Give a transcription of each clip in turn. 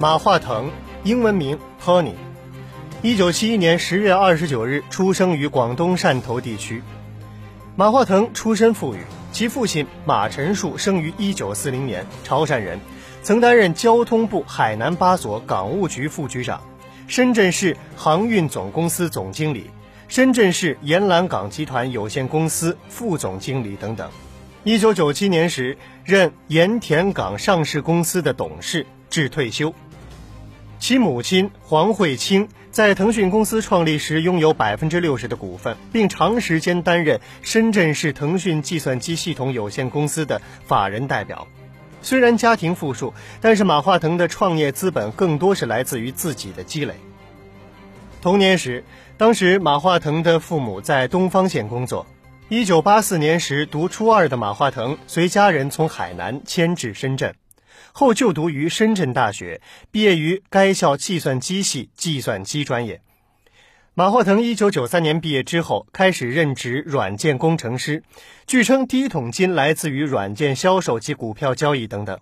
马化腾，英文名 Tony，一九七一年十月二十九日出生于广东汕头地区。马化腾出身富裕，其父亲马陈树生于一九四零年，潮汕人，曾担任交通部海南八所港务局副局长，深圳市航运总公司总经理，深圳市沿兰港集团有限公司副总经理等等。一九九七年时任盐田港上市公司的董事，至退休。其母亲黄慧清在腾讯公司创立时拥有百分之六十的股份，并长时间担任深圳市腾讯计算机系统有限公司的法人代表。虽然家庭富庶，但是马化腾的创业资本更多是来自于自己的积累。童年时，当时马化腾的父母在东方县工作。一九八四年时，读初二的马化腾随家人从海南迁至深圳。后就读于深圳大学，毕业于该校计算机系计算机专业。马化腾一九九三年毕业之后，开始任职软件工程师。据称，第一桶金来自于软件销售及股票交易等等。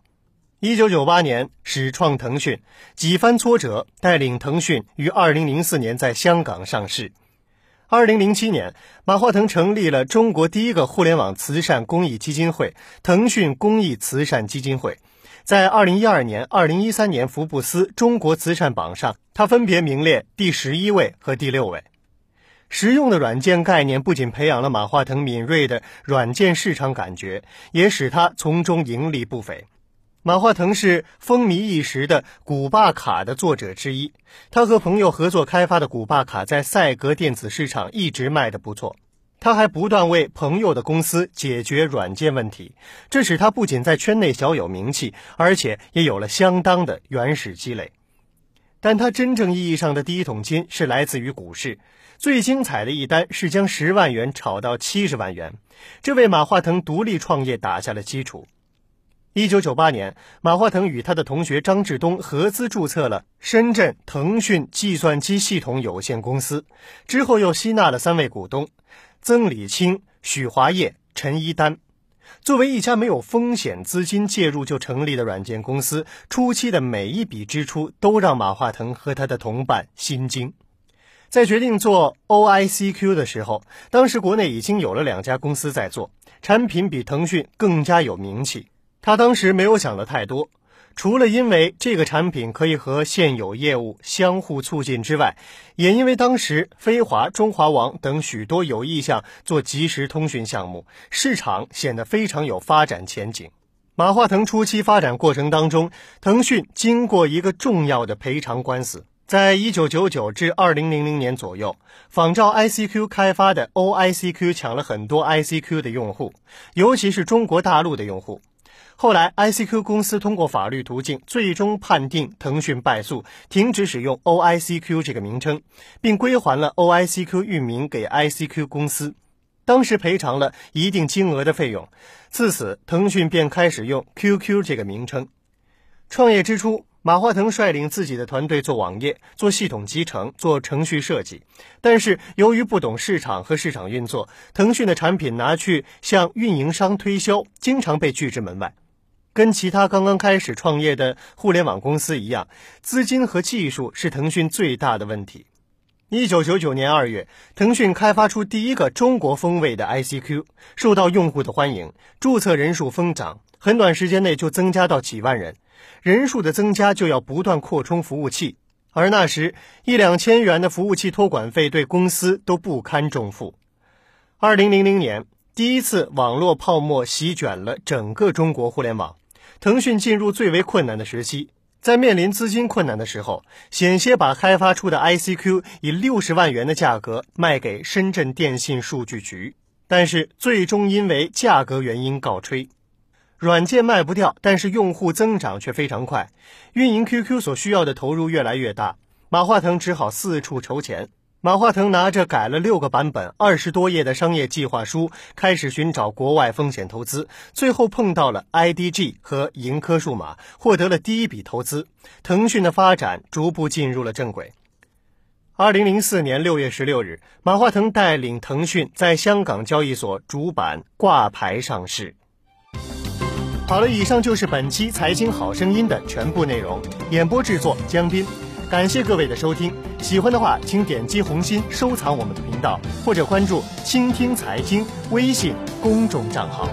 一九九八年始创腾讯，几番挫折，带领腾讯于二零零四年在香港上市。二零零七年，马化腾成立了中国第一个互联网慈善公益基金会——腾讯公益慈善基金会。在二零一二年、二零一三年福布斯中国慈善榜上，他分别名列第十一位和第六位。实用的软件概念不仅培养了马化腾敏锐的软件市场感觉，也使他从中盈利不菲。马化腾是风靡一时的古巴卡的作者之一，他和朋友合作开发的古巴卡在赛格电子市场一直卖得不错。他还不断为朋友的公司解决软件问题，这使他不仅在圈内小有名气，而且也有了相当的原始积累。但他真正意义上的第一桶金是来自于股市，最精彩的一单是将十万元炒到七十万元，这为马化腾独立创业打下了基础。一九九八年，马化腾与他的同学张志东合资注册了深圳腾讯计算机系统有限公司，之后又吸纳了三位股东。曾李青、许华业、陈一丹，作为一家没有风险资金介入就成立的软件公司，初期的每一笔支出都让马化腾和他的同伴心惊。在决定做 OICQ 的时候，当时国内已经有了两家公司在做，产品比腾讯更加有名气。他当时没有想的太多。除了因为这个产品可以和现有业务相互促进之外，也因为当时飞华、中华网等许多有意向做即时通讯项目，市场显得非常有发展前景。马化腾初期发展过程当中，腾讯经过一个重要的赔偿官司，在一九九九至二零零零年左右，仿照 ICQ 开发的 OICQ 抢了很多 ICQ 的用户，尤其是中国大陆的用户。后来，ICQ 公司通过法律途径，最终判定腾讯败诉，停止使用 OICQ 这个名称，并归还了 OICQ 域名给 ICQ 公司，当时赔偿了一定金额的费用。自此，腾讯便开始用 QQ 这个名称。创业之初，马化腾率领自己的团队做网页、做系统集成、做程序设计，但是由于不懂市场和市场运作，腾讯的产品拿去向运营商推销，经常被拒之门外。跟其他刚刚开始创业的互联网公司一样，资金和技术是腾讯最大的问题。一九九九年二月，腾讯开发出第一个中国风味的 ICQ，受到用户的欢迎，注册人数疯涨，很短时间内就增加到几万人。人数的增加就要不断扩充服务器，而那时一两千元的服务器托管费对公司都不堪重负。二零零零年，第一次网络泡沫席卷了整个中国互联网。腾讯进入最为困难的时期，在面临资金困难的时候，险些把开发出的 ICQ 以六十万元的价格卖给深圳电信数据局，但是最终因为价格原因告吹。软件卖不掉，但是用户增长却非常快，运营 QQ 所需要的投入越来越大，马化腾只好四处筹钱。马化腾拿着改了六个版本、二十多页的商业计划书，开始寻找国外风险投资，最后碰到了 IDG 和盈科数码，获得了第一笔投资。腾讯的发展逐步进入了正轨。二零零四年六月十六日，马化腾带领腾讯在香港交易所主板挂牌上市。好了，以上就是本期《财经好声音》的全部内容。演播制作江斌，感谢各位的收听。喜欢的话，请点击红心收藏我们的频道，或者关注“倾听财经”微信公众账号。